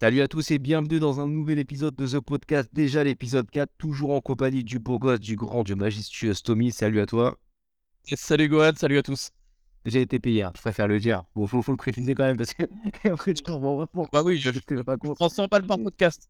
Salut à tous et bienvenue dans un nouvel épisode de The Podcast. Déjà l'épisode 4, toujours en compagnie du beau gosse, du grand, du majestueux Stomy. Salut à toi. salut Gohan, salut à tous. J'ai été payé, hein, je préfère le dire. Bon, faut, faut le préciser quand même parce que après je comprends Bah oui, je ne pas prends 100 balles par podcast.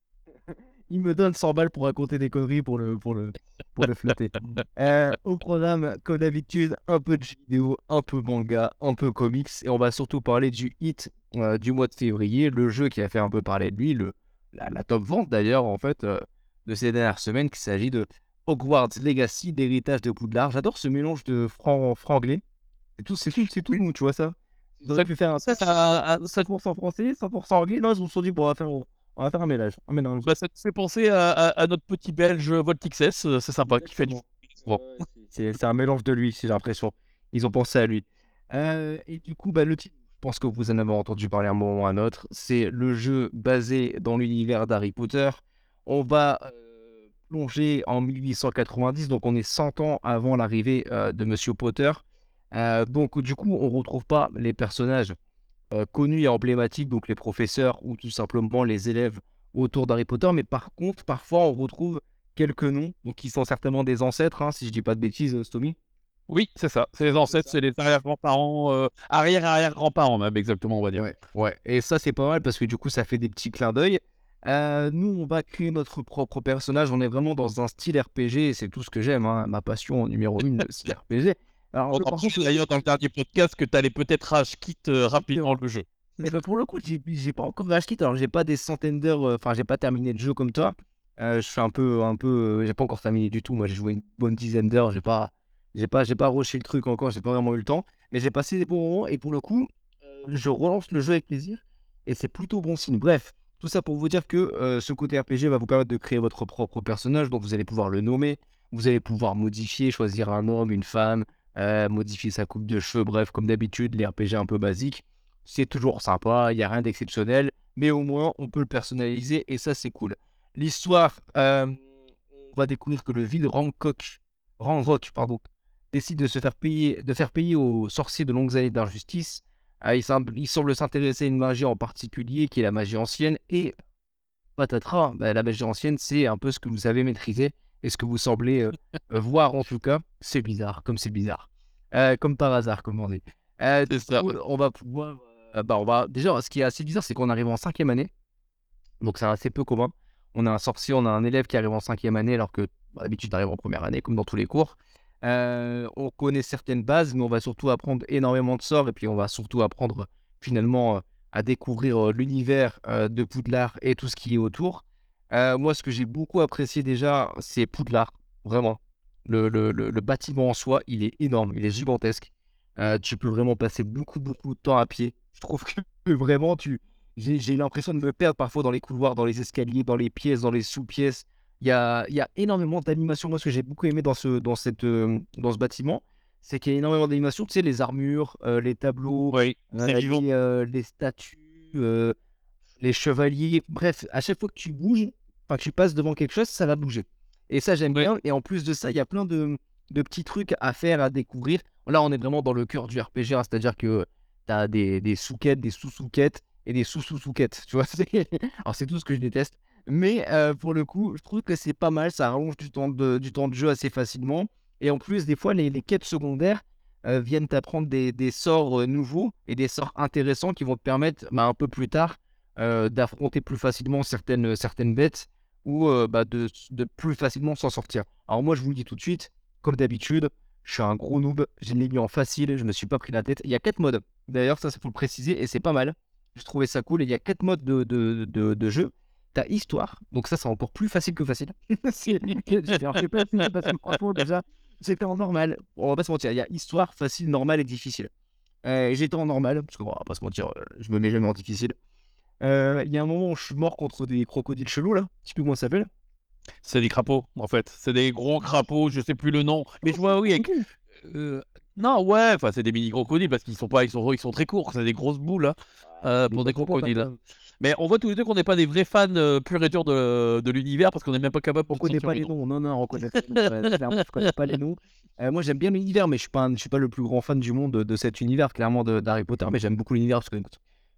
Il me donne 100 balles pour raconter des conneries pour le, pour le, pour le flatter. Euh, au programme, comme d'habitude, un peu de vidéo, un peu manga, un peu comics. Et on va surtout parler du hit euh, du mois de février, le jeu qui a fait un peu parler de lui, le, la, top vente d'ailleurs, en fait, euh, de ces dernières semaines, qu'il s'agit de Hogwarts Legacy d'héritage de Poudlard. J'adore ce mélange de franglais c'est tout, c'est tout, c'est tout tu vois ça. Ils auraient pu faire un ça, à, 7% français, 100% anglais. Non, ils se sont dit, bon, on va faire, on va faire un mélange. Un mélange. Bah, ça te fait penser à, à, notre petit belge Volt XS, euh, c'est sympa, qui fait du. Bon. C'est un mélange de lui, j'ai l'impression. Ils ont pensé à lui. Euh, et du coup, bah, le titre, je pense que vous en avez entendu parler un moment ou un autre, c'est le jeu basé dans l'univers d'Harry Potter. On va euh, plonger en 1890, donc on est 100 ans avant l'arrivée de Monsieur Potter. Euh, donc, du coup, on ne retrouve pas les personnages euh, connus et emblématiques, donc les professeurs ou tout simplement les élèves autour d'Harry Potter. Mais par contre, parfois, on retrouve quelques noms, donc qui sont certainement des ancêtres, hein, si je ne dis pas de bêtises, euh, Stomy. Oui, c'est ça. C'est les ancêtres, c'est les arrière-grands-parents, arrière-arrière-grands-parents même, exactement, on va dire. Ouais, Et ça, c'est pas mal parce que du coup, ça fait des petits clins d'œil. nous, on va créer notre propre personnage. On est vraiment dans un style RPG et c'est tout ce que j'aime. Hein. Ma passion numéro une, le style RPG. Alors, je d'ailleurs dans le dernier podcast que tu allais peut-être rage kit euh, rapidement le jeu. Mais bah, pour le coup, j'ai pas encore rage kit. Alors, j'ai pas des centaines d'heures. Euh, enfin, j'ai pas terminé le jeu comme toi. Euh, je fais un peu, un peu. j'ai pas encore terminé du tout. Moi, j'ai joué une bonne dizaine d'heures. J'ai pas, j'ai pas, j'ai pas rushé le truc encore. J'ai pas vraiment eu le temps. Mais j'ai passé des bons moments. Et pour le coup, je relance le jeu avec plaisir. Et c'est plutôt bon signe. Bref, tout ça pour vous dire que ce côté RPG va vous permettre de créer votre propre personnage. Donc, vous allez pouvoir le nommer. Vous allez pouvoir modifier, choisir un homme, une femme, euh, modifier sa coupe de cheveux, bref, comme d'habitude, les RPG un peu basiques. C'est toujours sympa, il n'y a rien d'exceptionnel, mais au moins on peut le personnaliser et ça c'est cool. L'histoire, euh, on va découvrir que le vide Rancock, Ranrock, décide de se faire payer, de faire payer aux sorciers de longues années d'injustice. Euh, il, semble, s'intéresser à une magie en particulier qui est la magie ancienne et patatras, bah, la magie ancienne c'est un peu ce que vous avez maîtrisé et ce que vous semblez euh, euh, voir en tout cas. C'est bizarre, comme c'est bizarre. Euh, comme par hasard, comme on dit. on va pouvoir. bah, on va... Déjà, ce qui est assez bizarre, c'est qu'on arrive en cinquième année. Donc, c'est assez peu commun. On a un sorcier, on a un élève qui arrive en cinquième année, alors que bah, d'habitude, arrive en première année, comme dans tous les cours. on connaît certaines bases, mais on va surtout apprendre énormément de sorts, et puis on va surtout apprendre finalement à découvrir l'univers de Poudlard et tout ce qui est autour. Euh, moi, ce que j'ai beaucoup apprécié déjà, c'est Poudlard, vraiment. Le, le, le, bâtiment en soi, il est énorme, il est gigantesque. Euh, tu peux vraiment passer beaucoup, beaucoup de temps à pied. Je trouve que vraiment, tu... j'ai l'impression de me perdre parfois dans les couloirs, dans les escaliers, dans les pièces, dans les sous-pièces. Il y a, y a énormément d'animation. Moi, ce que j'ai beaucoup aimé dans ce, dans cette, euh, dans ce bâtiment, c'est qu'il y a énormément d'animation. Tu sais, les armures, les tableaux, les, les, statues, les chevaliers. Bref, à chaque fois que tu bouges, enfin que tu passes devant quelque chose, ça va bouger. Et ça, j'aime bien. Et en plus de ça, il y a plein de, de, petits trucs à faire, à découvrir. Là, on est vraiment dans le cœur du RPG, hein, c'est-à-dire que tu as des, des sous-quêtes, des sous-sous-quêtes et des sous-sous-sous-quêtes. Tu vois, alors c'est tout ce que je déteste. Mais euh, pour le coup, je trouve que c'est pas mal, ça rallonge du temps de, du temps de jeu assez facilement. Et en plus, des fois, les, les quêtes secondaires euh, viennent t'apprendre des, des, sorts euh, nouveaux et des sorts intéressants qui vont te permettre bah, un peu plus tard d'affronter plus facilement certaines, certaines bêtes ou bah, de, plus facilement s'en sortir. Alors moi, je vous le dis tout de suite, comme d'habitude, je suis un gros noob, j'ai l'ai mis en facile, je me suis pas pris la tête. Il y a quatre modes. D'ailleurs, ça, c'est pour le préciser, et c'est pas mal. J'ai trouvé ça cool. Et il y a quatre modes de, de, de, de jeu. T'as histoire, donc ça, c'est encore plus facile que facile. c'était en normal. On va pas se mentir, il y a histoire, facile, normal et difficile. J'étais en normal, parce qu'on va pas se mentir, je me mets jamais en difficile. Euh, il y a un moment où je suis mort contre des crocodiles chelous, là. Tu sais plus comment ça s'appelle C'est des crapauds, en fait. C'est des gros crapauds, je sais plus le nom. Mais je vois, oui, euh, non, ouais, enfin, c'est des mini crocodiles parce qu'ils sont pas, ils sont, ils sont très courts. C'est des grosses boules, hein, euh, pour des crocodiles. Mais on voit tous les deux qu'on n'est pas des vrais fans euh, purs et durs de, de l'univers parce qu'on n'est même pas capable On connaît pas le les nom. noms. Non, non, on connaît pas les noms. ouais, clairement, je connais pas les noms. Euh, moi, j'aime bien l'univers, mais je suis pas, un- je suis pas le plus grand fan du monde de, de cet univers, clairement, d'Harry Potter. Mais j'aime beaucoup l'univers parce que,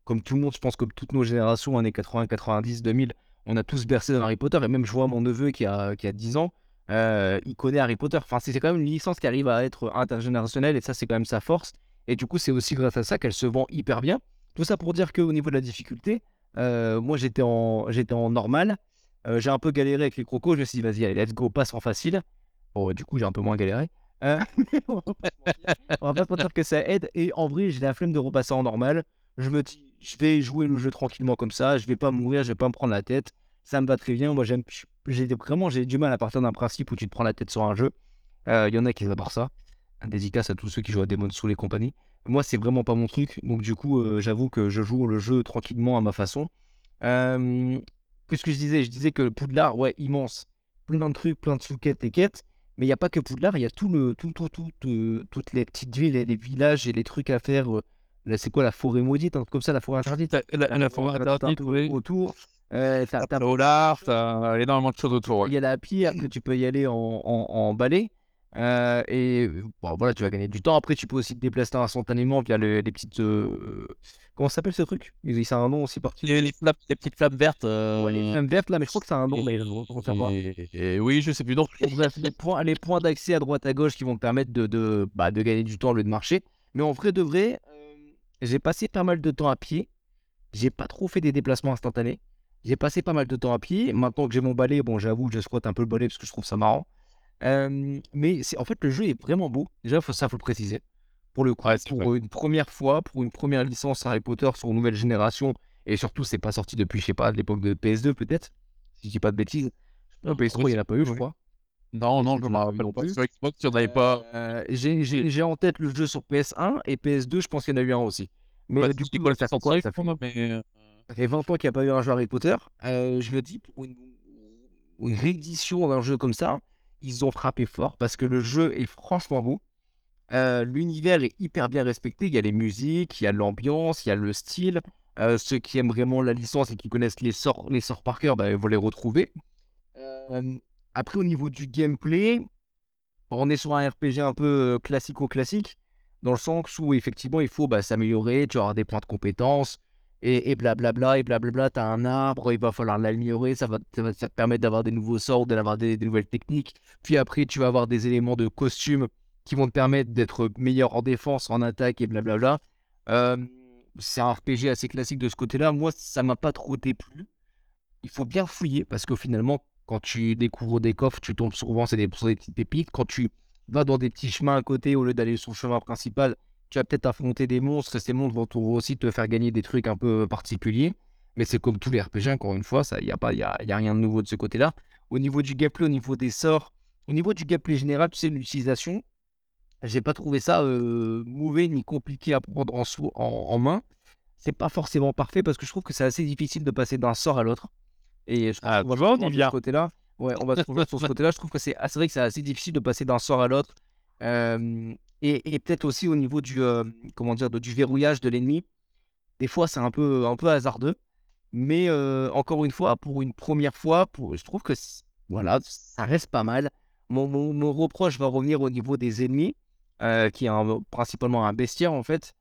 comme tout le monde, je pense, comme toutes nos générations, années 80, 90, 2000, on a tous bercé dans Harry Potter. Et même, je vois mon neveu qui a, qui a 10 ans, euh, il connaît Harry Potter. Enfin, c'est quand même une licence qui arrive à être intergénérationnelle et ça, c'est quand même sa force. Et du coup, c'est aussi grâce à ça qu'elle se vend hyper bien. Tout ça pour dire qu'au niveau de la difficulté, euh, moi, j'étais en, j'étais en normal. Euh, j'ai un peu galéré avec les crocos. Je me suis dit, vas-y, allez, let's go, passe en facile. Bon, du coup, j'ai un peu moins galéré. On va pas se mentir. on va pas se mentir que ça aide. Et en vrai, j'ai la flemme de repasser en normal. Je me dis, je vais jouer le jeu tranquillement comme ça. Je vais pas mourir, je vais pas me prendre la tête. Ça me va très bien. Moi, j'aime, j'ai vraiment, j'ai du mal à partir d'un principe où tu te prends la tête sur un jeu. Euh, Il y en a qui adorent ça. Un dédicace à tous ceux qui jouent à Demon's Souls et compagnie. Moi, c'est vraiment pas mon truc. Donc, du coup, euh, j'avoue que je joue le jeu tranquillement à ma façon. Euh, Qu'est-ce que je disais? Je disais que Poudlard, ouais, immense. Plein de trucs, plein de sous-quêtes et quêtes. Mais il n'y a pas que Poudlard, il y a tout le, tout, tout, tout, euh, toutes les petites villes et les villages et les trucs à faire. Euh, là, c'est quoi la forêt maudite Un truc comme ça, la forêt interdite? La, la, la forêt interdite, oui. Autour. Euh, t'as- t'as- large, t'as énormément de choses autour. ouais. il y a la pierre que tu peux y aller en, en, en balai. Euh, et bon, voilà, tu vas gagner du temps. Après, tu peux aussi te déplacer instantanément via le- les petites. euh, Comment ça s'appelle ce truc? Il a un nom aussi particulier. Les, les flammes- les petites flammes vertes. euh, Ouais, les flammes vertes là, mais je crois que ça a un nom. Mais je ne retiens pas. et- et oui, je sais plus. Donc, les points, les points d'accès à droite à gauche qui vont te permettre de, de, bah, de gagner du temps au lieu de marcher. Mais en vrai de vrai, euh, j'ai passé pas mal de temps à pied. J'ai pas trop fait des déplacements instantanés. J'ai passé pas mal de temps à pied. Maintenant que j'ai mon balai, bon, j'avoue que je squatte un peu le balai parce que je trouve ça marrant. Euh, mais c'est en fait, le jeu est vraiment beau. Déjà, faut, ça, faut le préciser. Pour le coup, Ouais, pour vrai. une première fois, pour une première licence Harry Potter sur une nouvelle génération, et surtout, c'est pas sorti depuis, je sais pas, l'époque de PS2 peut-être, si je dis pas de bêtises. Non, PS3, il n'y en a pas eu, je crois. Non, non, Je je me m'en rappelle pas. Sur Xbox, il n'y en avait pas. Euh, j'ai- j'ai j'ai en tête le jeu sur PS1 et PS2, je pense qu'il y en a eu un aussi. Mais Bah, du coup, quoi, ça quoi ça fait mais. euh, ça fait 20 ans qu'il n'y a pas eu un jeu Harry Potter. Euh, je me dis, pour une, une réédition d'un jeu comme ça, ils ont frappé fort parce que le jeu est franchement beau. Euh, L'univers est hyper bien respecté. Il y a les musiques, il y a l'ambiance, il y a le style. Euh, ceux qui aiment vraiment la licence et qui connaissent les sorts, les sorts par cœur, bah, ils vont les retrouver. Euh, après, au niveau du gameplay, on est sur un RPG un peu euh, classico-classique, dans le sens où effectivement il faut bah, s'améliorer, tu auras des points de compétences, et, blablabla, et blablabla, tu as un arbre, il va falloir l'améliorer, ça va, ça va te permettre d'avoir des nouveaux sorts, d'avoir des, des nouvelles techniques. Puis après, tu vas avoir des éléments de costume qui vont te permettre d'être meilleur en défense, en attaque, et blablabla. Euh, c'est un RPG assez classique de ce côté-là. Moi, ça m'a pas trop déplu. Il faut bien fouiller parce que finalement, quand tu découvres des coffres, tu tombes souvent sur des petites pépites. Quand tu vas dans des petits chemins à côté au lieu d'aller sur le chemin principal, tu vas peut-être affronter des monstres et ces monstres vont aussi te faire gagner des trucs un peu particuliers. Mais c'est comme tous les RPG, encore une fois, il n'y a, y a, y a rien de nouveau de ce côté-là. Au niveau du gameplay, au niveau des sorts, au niveau du gameplay général, tu sais, l'utilisation, j'ai pas trouvé ça euh, mauvais ni compliqué à prendre en, en, en main. C'est pas forcément parfait parce que je trouve que c'est assez difficile de passer d'un sort à l'autre. Et je Ah, on va on de ce côté-là. Ouais, on va se retrouver sur ce côté-là. Je trouve que c'est vrai que c'est assez difficile de passer d'un sort à l'autre. Euh, et et peut-être aussi au niveau du, euh, comment dire, de- du verrouillage de l'ennemi. Des fois, c'est un peu, un peu hasardeux. Mais euh, encore une fois, pour une première fois, pour, je trouve que voilà, ça reste pas mal. Mon, mon, mon reproche va revenir au niveau des ennemis, qui est un- principalement un bestiaire en fait,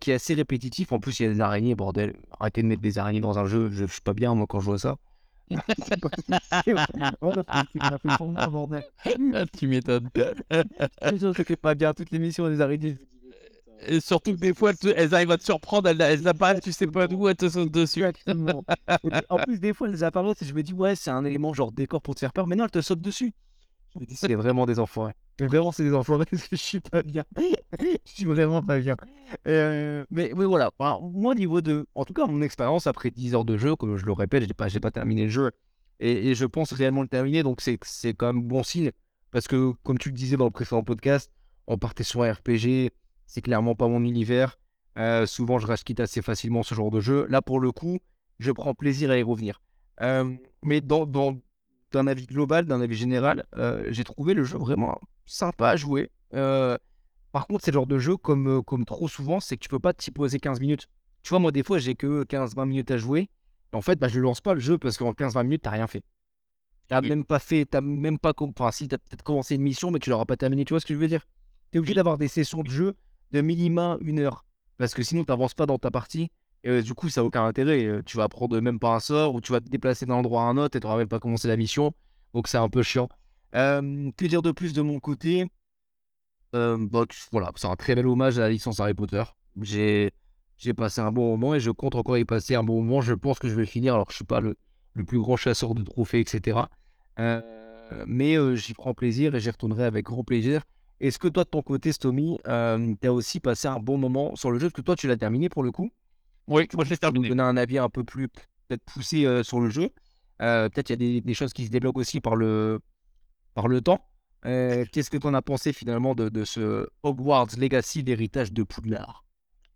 qui est assez répétitif. En plus, il y a des araignées, bordel. Arrêtez de mettre des araignées dans un jeu, je, je suis pas bien moi quand je vois ça. C'est pas. Ah, tu m'étonnes. Je fais pas bien toutes les missions des araignées. Et surtout que des fois, elles, arrivent à te surprendre, elles, elles apparaissent, tu sais pas d'où, elles te sautent dessus. En plus, des fois, elles apparaissent et je me dis, ouais, c'est un élément genre décor pour te faire peur, mais non, elles te sautent dessus. Me dis, c'est vraiment des enfoirés. Mais Vraiment, c'est des enfoirés parce que je suis pas bien. je suis vraiment pas bien. Euh, mais, mais voilà, moi, au niveau de. En tout cas, mon expérience après 10 heures de jeu, comme je le répète, j'ai pas, pas terminé le jeu et, et je pense réellement le terminer, donc c'est, c'est quand même bon signe parce que, comme tu le disais dans le précédent podcast, on partait sur un RPG, c'est clairement pas mon univers. Euh, souvent, je rage quitte assez facilement ce genre de jeu. Là, pour le coup, je prends plaisir à y revenir. Euh, mais dans, dans, d'un avis global, d'un avis général, euh, j'ai trouvé le jeu vraiment sympa à jouer. Euh, par contre, c'est le genre de jeu, comme, euh, comme trop souvent, c'est que tu peux pas t'y poser 15 minutes. Tu vois, moi, des fois, j'ai que 15-20 minutes à jouer. En fait, bah, je lance pas le jeu parce qu'en 15-20 minutes, t'as rien fait. T'as même pas fait, t'as même pas. Enfin, si, t'as peut-être commencé une mission, mais tu l'auras pas terminé. Tu vois ce que je veux dire? T'es obligé d'avoir des sessions de jeu de minima une heure. Parce que sinon, t'avances pas dans ta partie. Et du coup, ça n'a aucun intérêt. Tu vas prendre même pas un sort ou tu vas te déplacer d'un endroit à un autre et tu n'auras même pas commencé la mission. Donc, c'est un peu chiant. que dire de plus de mon côté? Bah, Voilà, c'est un très bel hommage à la licence Harry Potter. J'ai passé un bon moment et je compte encore y passer un bon moment. Je pense que je vais finir alors je suis pas le, le plus grand chasseur de trophées, etc. mais j'y prends plaisir et j'y retournerai avec grand plaisir. Est-ce que toi, de ton côté, Stomy, tu as aussi passé un bon moment sur le jeu? Parce que toi, tu l'as terminé pour le coup. Oui, moi je l'ai terminé. donner un avis un peu plus peut-être poussé sur le jeu. peut-être il y a des, choses qui se débloquent aussi par le, par le temps. Qu'est-ce que tu en as pensé finalement de, de ce Hogwarts Legacy d'héritage de Poudlard?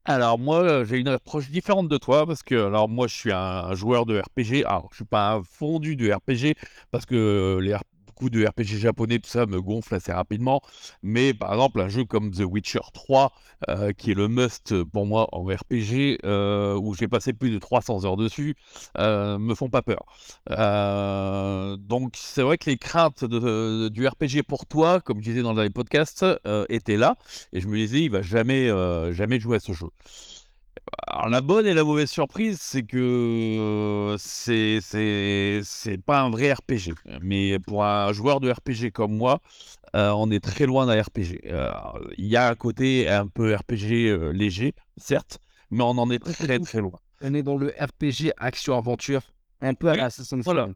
Alors moi, j'ai une approche différente de toi parce que alors moi je suis un, joueur de RPG. Alors je suis pas un fondu de RPG parce que les de RPG japonais, tout ça me gonfle assez rapidement. Mais par exemple, un jeu comme The Witcher 3, euh, qui est le must pour moi en RPG, euh, où j'ai passé plus de 300 heures dessus, euh, me font pas peur. donc c'est vrai que les craintes du RPG pour toi, comme je disais dans les podcasts, étaient là. Et je me disais, il va jamais, jamais jouer à ce jeu. Alors, la bonne et la mauvaise surprise, c'est que c'est c'est pas un vrai RPG. Mais pour un joueur de RPG comme moi, on est très loin d'un RPG. Il y a un côté un peu RPG léger, certes, mais on en est très très loin. On est dans le RPG action-aventure, un peu à l'Assassin's Creed.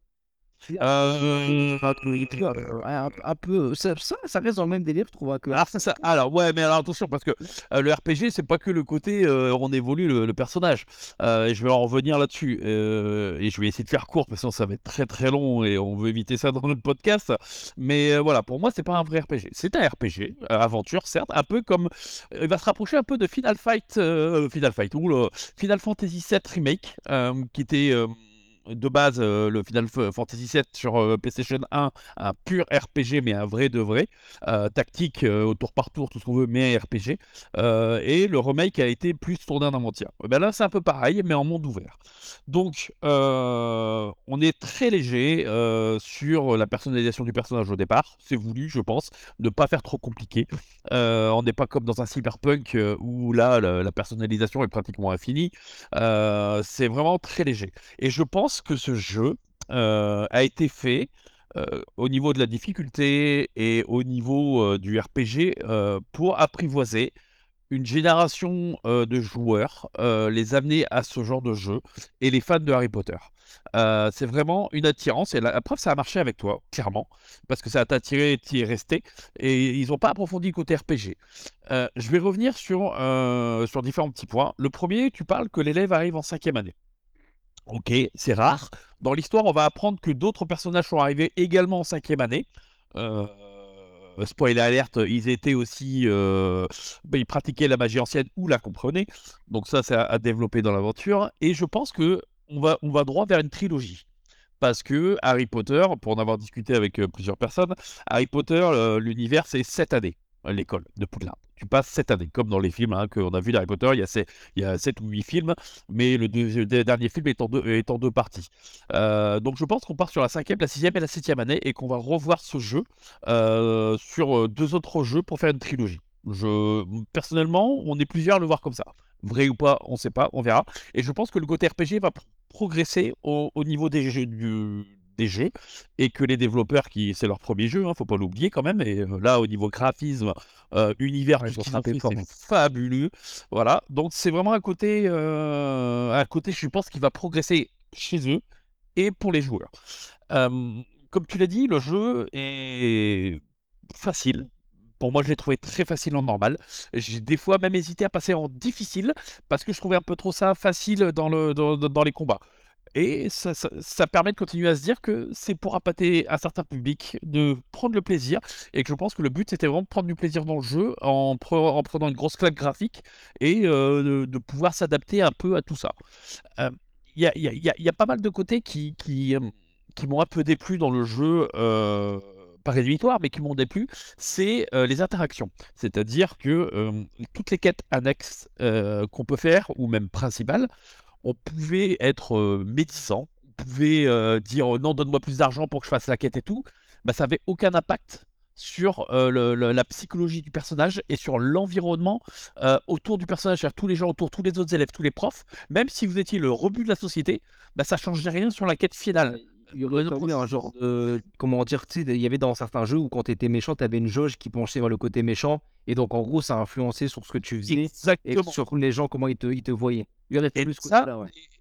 Euh, un, peu, ça, ça, reste dans le même délire, je trouve. Que... Alors, ça, alors, ouais, mais alors attention, parce que euh, le RPG, c'est pas que le côté euh, on évolue le, personnage. et je vais en revenir là-dessus. et je vais essayer de faire court, parce que sinon ça va être très très long et on veut éviter ça dans notre podcast. Mais voilà, pour moi, c'est pas un vrai RPG. C'est un RPG, aventure, certes, un peu comme. il va se rapprocher un peu de Final Fight, Final Fight, ou le Final Fantasy VII Remake, qui était de base euh, le Final Fantasy VII sur euh, PlayStation 1, un pur RPG, mais un vrai de vrai, euh, tactique au tour par tour, tout ce qu'on veut, mais un RPG. et le remake a été plus tourné en inventaire. Ben là, c'est un peu pareil, mais en monde ouvert. Donc, on est très léger sur la personnalisation du personnage au départ. C'est voulu, je pense, de pas faire trop compliqué. on n'est pas comme dans un cyberpunk où là, la, la personnalisation est pratiquement infinie. c'est vraiment très léger. Et je pense que ce jeu euh, a été fait euh, au niveau de la difficulté et au niveau euh, du RPG pour apprivoiser une génération de joueurs, les amener à ce genre de jeu et les fans de Harry Potter. c'est vraiment une attirance et la, preuve ça a marché avec toi, clairement, parce que ça t'a attiré et tu es resté et ils n'ont pas approfondi le côté RPG. je vais revenir sur, sur différents petits points. Le premier, tu parles que l'élève arrive en cinquième année. Ok, c'est rare. Dans l'histoire, on va apprendre que d'autres personnages sont arrivés également en cinquième année. Euh, spoiler alerte, ils étaient aussi, euh, ils pratiquaient la magie ancienne ou la comprenaient. Donc ça, c'est à, développer dans l'aventure. Et je pense que on va, on va droit vers une trilogie. Parce que Harry Potter, pour en avoir discuté avec euh, plusieurs personnes, Harry Potter, l'univers, c'est sept années l'école de Poudlard. Tu passes cette année, comme dans les films hein, qu'on a vu d'Harry Potter, il y, a y a ou huit films, mais le, dernier film est en deux, parties. Euh, donc je pense qu'on part sur la cinquième, la sixième et la septième année et qu'on va revoir ce jeu euh, sur euh, deux autres jeux pour faire une trilogie. Personnellement, on est plusieurs à le voir comme ça. Vrai ou pas, on ne sait pas, on verra. Et je pense que le côté RPG va progresser au niveau des jeux du, des jeux et que les développeurs qui c'est leur premier jeu hein, faut pas l'oublier quand même et euh, là au niveau graphisme euh, univers tout c'est fabuleux. Voilà. Donc c'est vraiment un côté euh, un côté je pense qui va progresser chez eux et pour les joueurs. Comme tu l'as dit le jeu est facile. Pour moi, je l'ai trouvé très facile en normal. J'ai des fois même hésité à passer en difficile parce que je trouvais un peu trop ça facile dans, le, dans les combats. Et ça, permet de continuer à se dire que c'est pour appâter un certain public, de prendre le plaisir, et que je pense que le but c'était vraiment de prendre du plaisir dans le jeu en, en prenant une grosse claque graphique et euh, de, pouvoir s'adapter un peu à tout ça. Il y, a, pas mal de côtés qui, m'ont un peu déplu dans le jeu. Euh, pas rédhibitoire, mais qui m'ont déplu, c'est euh, les interactions. C'est-à-dire que toutes les quêtes annexes qu'on peut faire, ou même principales, on pouvait être médisant, on pouvait dire non, donne-moi plus d'argent pour que je fasse la quête et tout, bah, ça avait aucun impact sur la psychologie du personnage et sur l'environnement autour du personnage, tous les gens autour, tous les autres élèves, tous les profs, même si vous étiez le rebut de la société, bah, ça changeait rien sur la quête finale. Il y aurait un genre de. Comment dire Tu sais, il y avait dans certains jeux où quand tu étais méchant, tu avais une jauge qui penchait vers le côté méchant. Et donc, en gros, ça influençait sur ce que tu faisais. Exactement. Et sur les gens, comment ils te, ils te voyaient. Il y aurait plus ça,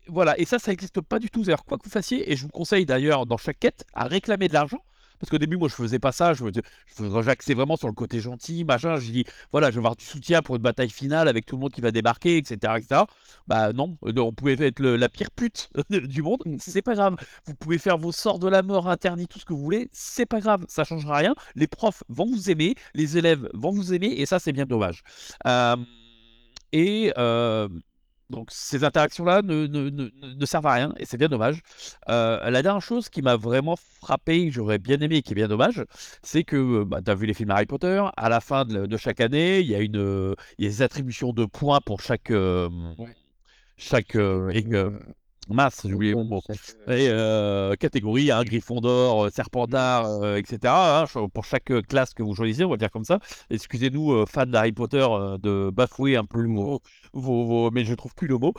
Voilà, et ça, ça n'existe pas du tout. Alors, quoi que vous fassiez, et je vous conseille d'ailleurs dans chaque quête à réclamer de l'argent parce qu'au début, moi, je faisais pas ça. Je, j'axais vraiment sur le côté gentil, machin. Je dis, voilà, je vais avoir du soutien pour une bataille finale avec tout le monde qui va débarquer, etc. etc. Bah non, euh, on pouvait être la pire pute du monde. Mmh. C'est pas grave. Vous pouvez faire vos sorts de la mort interdits, tout ce que vous voulez. C'est pas grave. Ça changera rien. Les profs vont vous aimer, les élèves vont vous aimer, et ça, c'est bien dommage. et donc ces interactions-là ne, ne, ne, servent à rien et c'est bien dommage. Euh, la dernière chose qui m'a vraiment frappé, que j'aurais bien aimé et qui est bien dommage, c'est que bah, tu as vu les films Harry Potter, à la fin de, chaque année, il y, a une, il y a des attributions de points pour chaque, euh, chaque euh, Masse, j'ai oublié mon mot. Et euh, catégorie, hein, Gryffondor, euh, Serpentard, euh, etc. Hein, pour chaque classe que vous choisissez, on va dire comme ça. Excusez-nous, fans d'Harry Potter, de bafouer un peu le mot, mais je trouve plus le mot.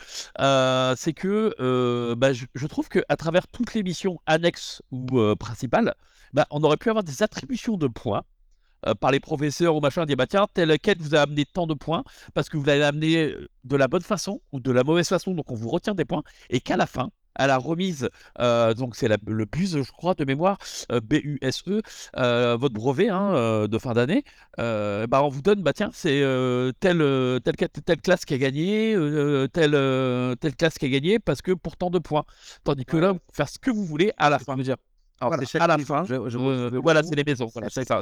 c'est que bah, je, trouve qu'à travers toutes les missions annexes ou principales, bah, on aurait pu avoir des attributions de points euh, par les professeurs ou machin, dire bah tiens, telle quête vous a amené tant de points parce que vous l'avez amené euh, de la bonne façon ou de la mauvaise façon, donc on vous retient des points, et qu'à la fin, à la remise, euh, donc c'est le BUSE, je crois, de mémoire, B-U-S-E, votre brevet hein, de fin d'année, bah, on vous donne, bah tiens, c'est telle, telle, telle, classe qui a gagné, telle, telle classe qui a gagné, parce que pour tant de points. Tandis que là, vous faire ce que vous voulez à la fin. dire alors, à la fin, voilà, c'est les maisons.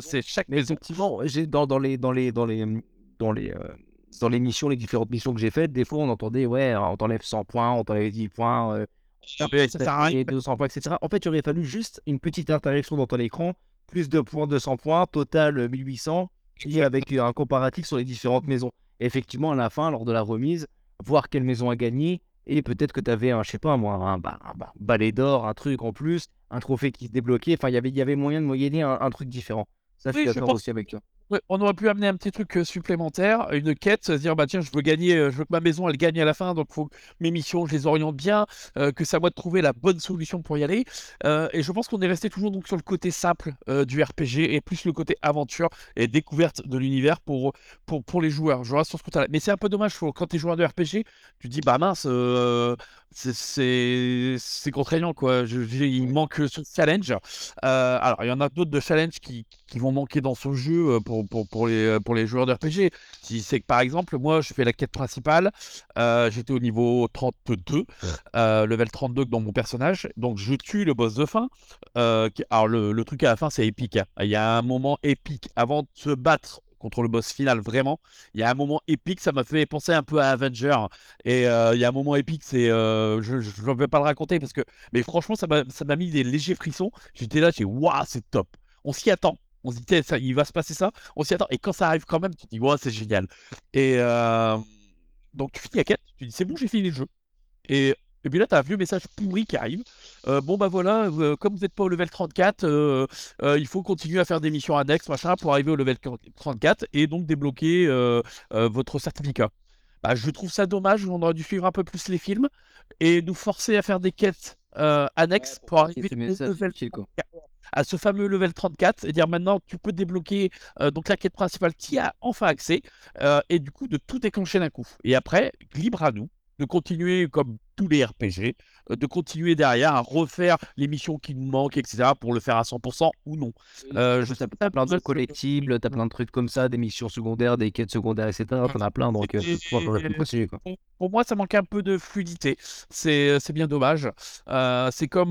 c'est chaque maison. Effectivement, j'ai dans, dans, les dans les dans les dans les euh, dans les missions, les différentes missions que j'ai faites, des fois on entendait ouais, on t'enlève 100 points, on t'enlève 10 points, euh, ça sert à rien. 200 points, etc. En fait, il aurait fallu juste une petite interaction dans ton écran, plus de points, 200 points, total 1800, et avec un comparatif sur les différentes maisons. effectivement, à la fin, lors de la remise, voir quelle maison a gagné, et peut-être que tu avais un, je sais pas moi, un, balai d'or, un truc en plus, un trophée qui se débloquait. Enfin, y il y avait moyen de moyenner un, truc différent. Ça, je suis aussi avec toi on aurait pu amener un petit truc supplémentaire, une quête, se dire bah tiens, je veux gagner, je veux que ma maison elle gagne à la fin, donc faut que mes missions je les oriente bien, que ça moi de trouver la bonne solution pour y aller. et je pense qu'on est resté toujours donc sur le côté simple du RPG et plus le côté aventure et découverte de l'univers pour, pour, pour les joueurs. Je sur ce côté-là. Mais c'est un peu dommage quand tu es joueur de RPG, tu te dis bah mince, c'est contraignant quoi. il manque ce challenge. alors il y en a d'autres de challenge qui, qui vont manquer dans ce jeu pour pour, les, pour les joueurs de RPG. Si c'est que par exemple, moi, je fais la quête principale, euh, j'étais au niveau 32, euh, level 32 dans mon personnage, donc je tue le boss de fin. Euh, alors, le, truc à la fin, c'est épique. Hein. Il y a un moment épique avant de se battre contre le boss final, vraiment. Il y a un moment épique, ça m'a fait penser un peu à Avenger. Et il y a un moment épique, c'est. je ne vais pas le raconter parce que. Mais franchement, ça m'a mis des légers frissons. J'étais là, j'ai waouh, c'est top. On s'y attend. On se dit, ça, il va se passer ça, on s'y attend. Et quand ça arrive quand même, tu te dis, ouais, c'est génial. Et euh, donc, tu finis la quête, tu dis, c'est bon, j'ai fini le jeu. Et, et puis là, tu as un vieux message pourri qui arrive. Euh, bon, bah voilà, euh, comme vous n'êtes pas au level 34, il faut continuer à faire des missions annexes, machin, pour arriver au level 34 et donc débloquer votre certificat. Bah, je trouve ça dommage, on aurait dû suivre un peu plus les films et nous forcer à faire des quêtes annexes pour arriver au level 34 à ce fameux level 34 et dire maintenant tu peux débloquer euh, donc la quête principale qui a enfin accès euh, et du coup de tout déclencher d'un coup. Et après, libre à nous de continuer comme tous les RPG, euh, de continuer derrière à refaire les missions qui nous manquent, etc., pour le faire à 100% ou non. Euh, je sais pas, t'as plein de collectibles, t'as plein de trucs comme ça, des missions secondaires, des quêtes secondaires, etc. T'en as plein, donc euh, Pour moi, ça manque un peu de fluidité. C'est bien dommage. c'est comme,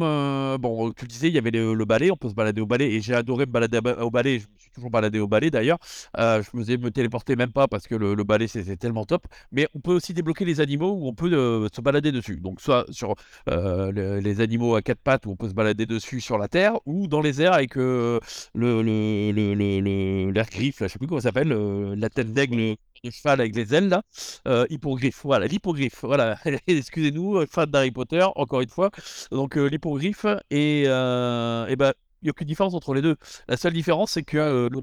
bon, tu le disais, il y avait le, balai, on peut se balader au balai, et j'ai adoré me balader au balai. Je me suis toujours baladé au balai d'ailleurs. je me faisais me téléporter même pas parce que le, le balai c'était tellement top. Mais on peut aussi débloquer les animaux où on peut se balader dessus. Donc soit sur euh, les animaux à quatre pattes où on peut se balader dessus sur la terre, ou dans les airs avec euh, le, le, le, l'air griffe, là, je sais plus comment ça s'appelle, la tête d'aigle de cheval avec les ailes là, euh, hippogriffe, voilà, l'hippogriffe, voilà, excusez-nous, fan d'Harry Potter, encore une fois, donc euh, l'hippogriffe, et, euh, et ben, il n'y a aucune différence entre les deux. La seule différence, c'est que euh, le,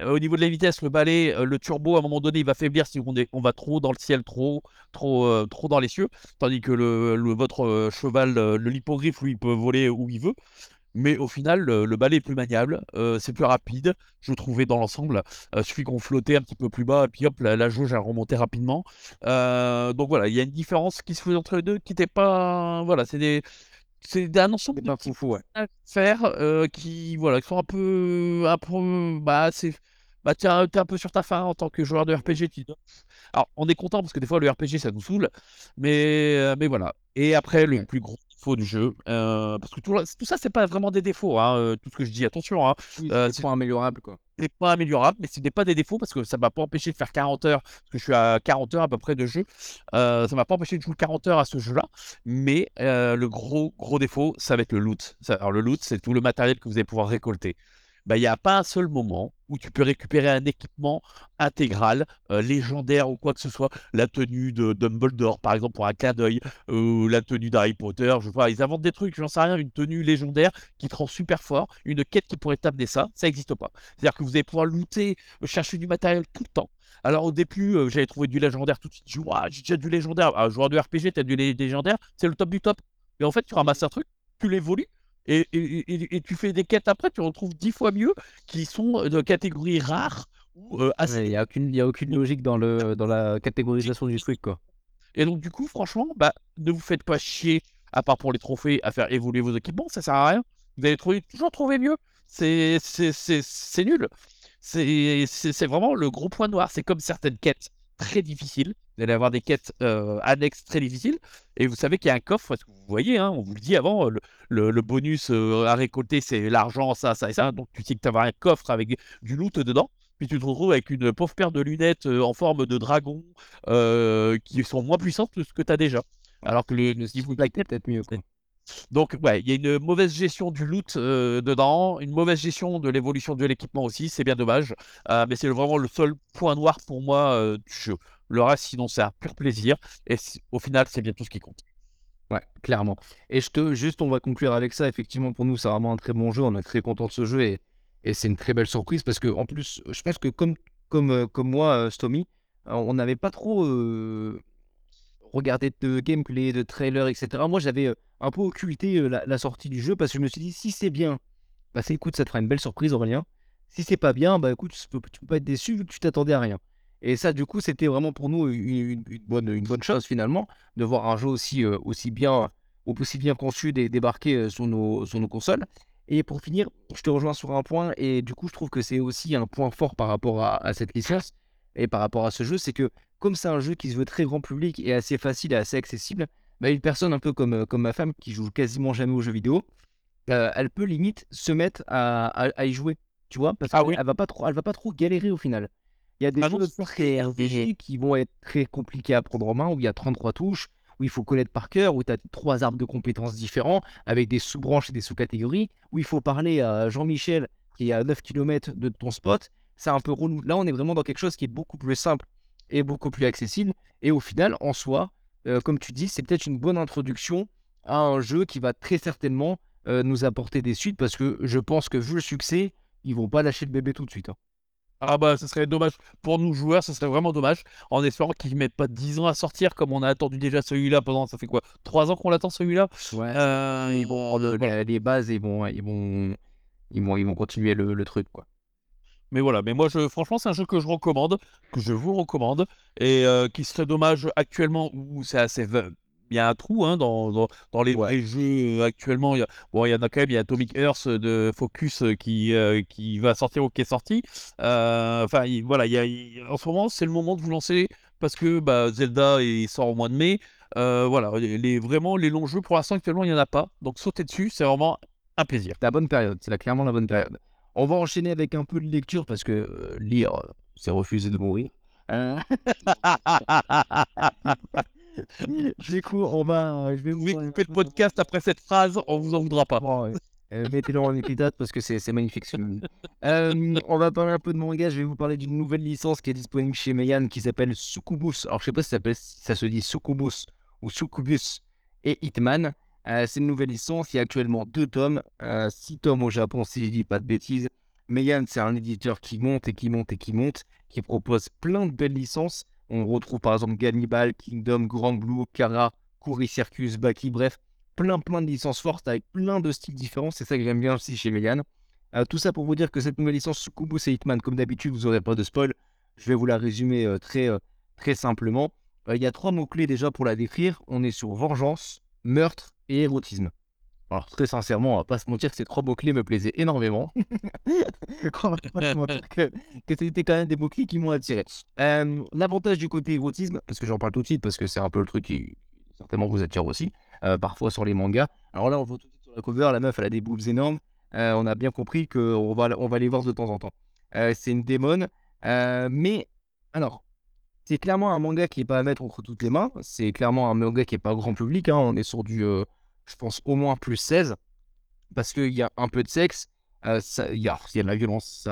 euh, au niveau de la vitesse, le balai, euh, le turbo, à un moment donné, il va faiblir si on, est- on va trop dans le ciel, trop, trop, trop dans les cieux. Tandis que le, le- votre cheval, le hippogriffe, lui, il peut voler où il veut. Mais au final, le, le balai est plus maniable, c'est plus rapide, je trouvais dans l'ensemble. Euh, suffit qu'on flottait un petit peu plus bas, et puis hop, la, la jauge a remonté rapidement. Donc voilà, il y a une différence qui se fait entre les deux qui n'était pas. Voilà, c'est des. C'est un ensemble de petits ouais. faire euh, qui voilà qui sont un peu un peu bah c'est bah t'es un, t'es un peu sur ta faim en tant que joueur de RPG tu alors on est content parce que des fois le RPG ça nous saoule mais euh, mais voilà et après le plus gros défaut du jeu euh, parce que tout, tout ça c'est pas vraiment des défauts hein, tout ce que je dis attention hein, Oui, c'est améliorables, quoi. C'est pas améliorable, mais ce n'est pas des défauts parce que ça m'a pas empêché de faire 40 heures, parce que je suis à 40 heures à peu près de jeu. Euh, ça m'a pas empêché de jouer 40 heures à ce jeu-là, mais euh, le gros gros défaut, ça va être le loot. Alors le loot, c'est tout le matériel que vous allez pouvoir récolter. Bah, il n'y a pas un seul moment où tu peux récupérer un équipement intégral, euh, légendaire ou quoi que ce soit, la tenue de Dumbledore par exemple pour un clin d'œil, ou la tenue d'Harry Potter, je vois, ils inventent des trucs, j'en sais rien, une tenue légendaire qui te rend super fort, une quête qui pourrait t'amener ça, ça n'existe pas. C'est-à-dire que vous allez pouvoir looter, euh, chercher du matériel tout le temps. Alors au début, euh, j'avais trouvé du légendaire tout de suite. Ouah, j'ai déjà du légendaire. Un joueur de RPG, tu as du lé- légendaire, c'est le top du top. Et en fait, tu ramasses un truc, tu l'évolues, et, et- et- et tu fais des quêtes après, tu retrouves dix fois mieux, qui sont de catégorie rare ou euh, assez. Il n'y a a aucune logique dans, le, dans la catégorisation du truc, quoi. Et donc du coup, franchement, bah, ne vous faites pas chier, à part pour les trophées, à faire évoluer vos équipements, ça sert à rien. Vous allez trouver, toujours trouver mieux. C'est nul. C'est vraiment le gros point noir. C'est comme certaines quêtes très difficiles. Vous allez avoir des quêtes euh, annexes très difficiles. Et vous savez qu'il y a un coffre, parce que vous voyez, hein, on vous le dit avant, le, bonus euh, à récolter, c'est l'argent, ça, ça et ça. Donc tu sais que tu vas un coffre avec du loot dedans. Puis tu te retrouves avec une pauvre paire de lunettes euh, en forme de dragon qui sont moins puissantes que ce que tu as déjà. Alors que le, si vous- peut-être mieux, quoi. Donc, ouais, il y a une mauvaise gestion du loot euh, dedans, une mauvaise gestion de l'évolution de l'équipement aussi, c'est bien dommage. Euh, mais c'est vraiment le seul point noir pour moi euh, du jeu. Le reste, sinon, c'est un pur plaisir. Et au final, c'est bien tout ce qui compte. Ouais, clairement. Et je te, juste, on va conclure avec ça. Effectivement, pour nous, c'est vraiment un très bon jeu. On est très content de ce jeu et, et c'est une très belle surprise parce que, en plus, je pense que comme, comme, comme moi, Stomy, on n'avait pas trop regardé de gameplay, de trailer, etc. Moi, j'avais un peu occulté euh, la, sortie du jeu parce que je me suis dit, si c'est bien, bah, c'est, écoute, ça te fera une belle surprise, Aurélien. Si c'est pas bien, bah écoute, tu peux, peux pas être déçu vu que tu t'attendais à rien. Et ça, du coup, c'était vraiment pour nous une, bonne, une bonne chose finalement de voir un jeu aussi, euh, aussi bien, aussi bien conçu dé- débarquer euh, sur nos, sur nos consoles. Et pour finir, je te rejoins sur un point, et du coup, je trouve que c'est aussi un point fort par rapport à, à cette licence et par rapport à ce jeu, c'est que comme c'est un jeu qui se veut très grand public et assez facile et assez accessible, bah, une personne un peu comme, euh, comme ma femme qui joue quasiment jamais aux jeux vidéo, euh, elle peut limite se mettre à, à- à y jouer, tu vois, parce Ah qu'elle oui. va pas trop, elle va pas trop galérer au final. Il y a des Ah choses très RPG qui vont être très compliquées à prendre en main, où il y a 33 touches, où il faut connaître par cœur, où tu as trois arbres de compétences différents, avec des sous-branches et des sous-catégories, où il faut parler à Jean-Michel qui est à 9 km de ton spot. C'est un peu relou. Là, on est vraiment dans quelque chose qui est beaucoup plus simple et beaucoup plus accessible. Et au final, en soi, euh, comme tu dis, c'est peut-être une bonne introduction à un jeu qui va très certainement euh, nous apporter des suites, parce que je pense que vu le succès, ils vont pas lâcher le bébé tout de suite. hein. Ah bah, ce serait dommage. Pour nous joueurs, ce serait vraiment dommage. En espérant qu'ils mettent pas 10 ans à sortir, comme on a attendu déjà celui-là pendant, ça fait quoi 3 ans qu'on l'attend celui-là? Ouais. Euh, ils vont le- les, les bases, ils vont, ils vont, ils vont, ils vont continuer le, le truc quoi. Mais voilà, mais moi, je, franchement, c'est un jeu que je recommande, que je vous recommande, et euh, qui serait dommage actuellement où c'est assez. Il y a un trou hein, dans, dans, dans les Ouais. jeux euh, actuellement. Il y, a, bon, il y en a quand même, il y a Atomic Earth de Focus euh, qui, euh, qui va sortir ou qui est sorti. Euh, Enfin, il- voilà, il y a, il- en ce moment, c'est le moment de vous lancer parce que bah, Zelda il sort au mois de mai. Voilà, les, vraiment, les longs jeux, pour l'instant, actuellement, il n'y en a pas. Donc, sauter dessus, c'est vraiment un plaisir. C'est la bonne période, c'est clairement la bonne période. On va enchaîner avec un peu de lecture parce que euh, lire, euh, c'est refuser de mourir. Hein? Du coup, on va, euh, je vais Vous couper le podcast après cette phrase, on vous en voudra pas. Ouais. Mettez-le en épisode parce que c'est magnifique. on va parler un peu de manga. Je vais vous parler d'une nouvelle licence qui est disponible chez Meian qui s'appelle Succubus. Alors, je sais pas si ça, ça se dit Succubus ou Succubus et Hitman. C'est une nouvelle licence. Il y a actuellement deux tomes, six tomes au Japon, si je dis pas de bêtises. Meian, c'est un éditeur qui monte et qui monte et qui monte, qui propose plein de belles licences. On retrouve par exemple Gannibal, Kingdom, Grand Blue, Kara, Kuri Circus, Baki, bref, plein plein de licences fortes avec plein de styles différents. C'est ça que j'aime bien aussi chez Meian. Euh, tout ça pour vous dire que cette nouvelle licence Sukubu et Hitman, comme d'habitude, vous n'aurez pas de spoil. Je vais vous la résumer euh, très, euh, très simplement. Il y a trois mots-clés déjà pour la décrire. On est sur vengeance, meurtre et érotisme. Alors, très sincèrement, on va pas se mentir que ces trois mots-clés me plaisaient énormément. que, c'était quand même des mots-clés qui m'ont attiré. L'avantage du côté érotisme, parce que j'en parle tout de suite, parce que c'est un peu le truc qui certainement vous attire aussi, parfois sur les mangas. Alors là, on voit tout de suite sur la cover, la meuf, elle a des boobs énormes. on a bien compris qu'on va, on va les voir de temps en temps. c'est une démon. mais, alors, c'est clairement un manga qui n'est pas à mettre entre toutes les mains. C'est clairement un manga qui n'est pas grand public. Hein. On est sur du je pense au moins plus 16, parce qu'il y a un peu de sexe, euh, il y, a, y, a, de la violence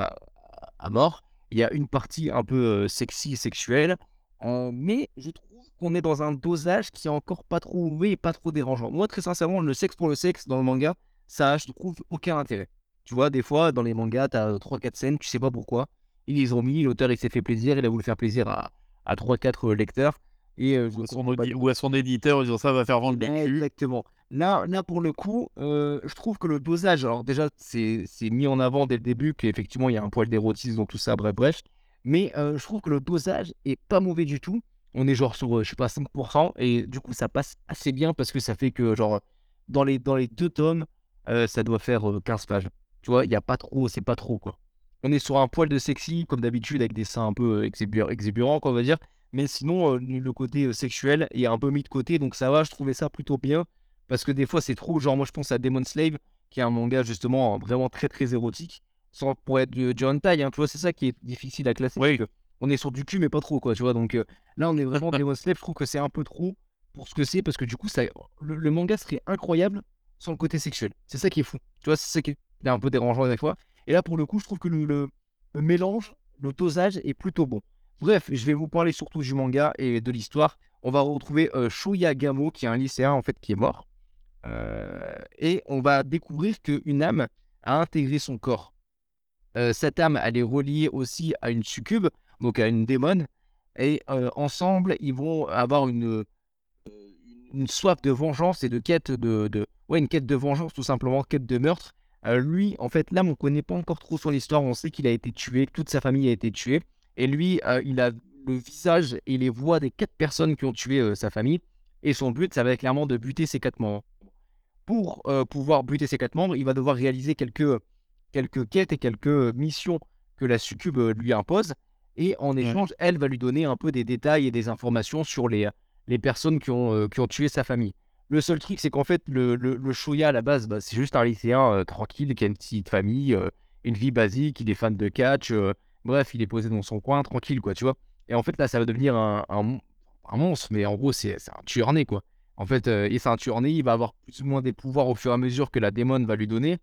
à mort, il y a une partie un peu euh, sexy et sexuelle, euh, mais je trouve qu'on est dans un dosage qui est encore pas trop mauvais et pas trop dérangeant. Moi, très sincèrement, le sexe pour le sexe dans le manga, ça, je trouve aucun intérêt. Tu vois, des fois, dans les mangas, tu as 3-4 scènes, tu sais pas pourquoi. Ils les ont mis, l'auteur il s'est fait plaisir, il a voulu faire plaisir à, à 3-4 lecteurs. Et, ou, à son, ou, à son, éditeur, disant ça va faire vendre Exactement. Là, là, pour le coup, euh, je trouve que le dosage, alors déjà, c'est mis en avant dès le début qu'effectivement, il y a un poil d'érotisme dans tout ça, bref, bref. Mais euh, je trouve que le dosage est pas mauvais du tout. On est genre sur, euh, je sais pas, 5%. Et du coup, ça passe assez bien parce que ça fait que, genre, dans les, dans les deux tomes, ça doit faire 15 pages. Tu vois, il n'y a pas trop, c'est pas trop, quoi. On est sur un poil de sexy, comme d'habitude, avec des seins un peu exubérants, on va dire. Mais sinon, le côté sexuel est un peu mis de côté. Donc ça va, je trouvais ça plutôt bien. Parce que des fois, c'est trop. Genre, moi, je pense à Demon Slave, qui est un manga justement vraiment très très érotique, sans pour être du, du hentai. Hein, tu vois, c'est ça qui est difficile à classer. Oui. On est sur du cul, mais pas trop, quoi. Tu vois, donc euh, là, on est vraiment Demon Slave. Je trouve que c'est un peu trop pour ce que c'est, parce que du coup, ça, le, manga serait incroyable sans le côté sexuel. C'est ça qui est fou. Tu vois, c'est ça qui est un peu dérangeant des fois. Et là, pour le coup, je trouve que le, le, mélange, le dosage est plutôt bon. Bref, je vais vous parler surtout du manga et de l'histoire. On va retrouver euh, Shuya Gamo, qui est un lycéen en fait qui est mort. Euh, et on va découvrir qu'une âme a intégré son corps. Euh, cette âme, elle est reliée aussi à une succube, donc à une démon. Et euh, ensemble, ils vont avoir une, soif de vengeance et de quête de, Ouais, une quête de vengeance, tout simplement, quête de meurtre. lui, en fait, l'âme, on ne connaît pas encore trop son histoire. On sait qu'il a été tué, toute sa famille a été tuée. Et lui, il a le visage et les voix des quatre personnes qui ont tué sa famille. Et son but, ça va être clairement de buter ces quatre membres pour euh, pouvoir buter ses quatre membres, il va devoir réaliser quelques, quelques quêtes et quelques missions que la succube euh, lui impose. Et en échange, elle va lui donner un peu des détails et des informations sur les, les personnes qui ont, euh, qui ont tué sa famille. Le seul truc, c'est qu'en fait, le, le, Shoya à la base, bah, c'est juste un lycéen tranquille qui a une petite famille, une vie basique, il est fan de catch, bref, il est posé dans son coin, tranquille, quoi, tu vois. Et en fait, là, ça va devenir un, un, un monstre, mais en gros, c'est un tueur né, quoi. En fait, euh, il tourné, il va avoir plus ou moins des pouvoirs au fur et à mesure que la démon va lui donner.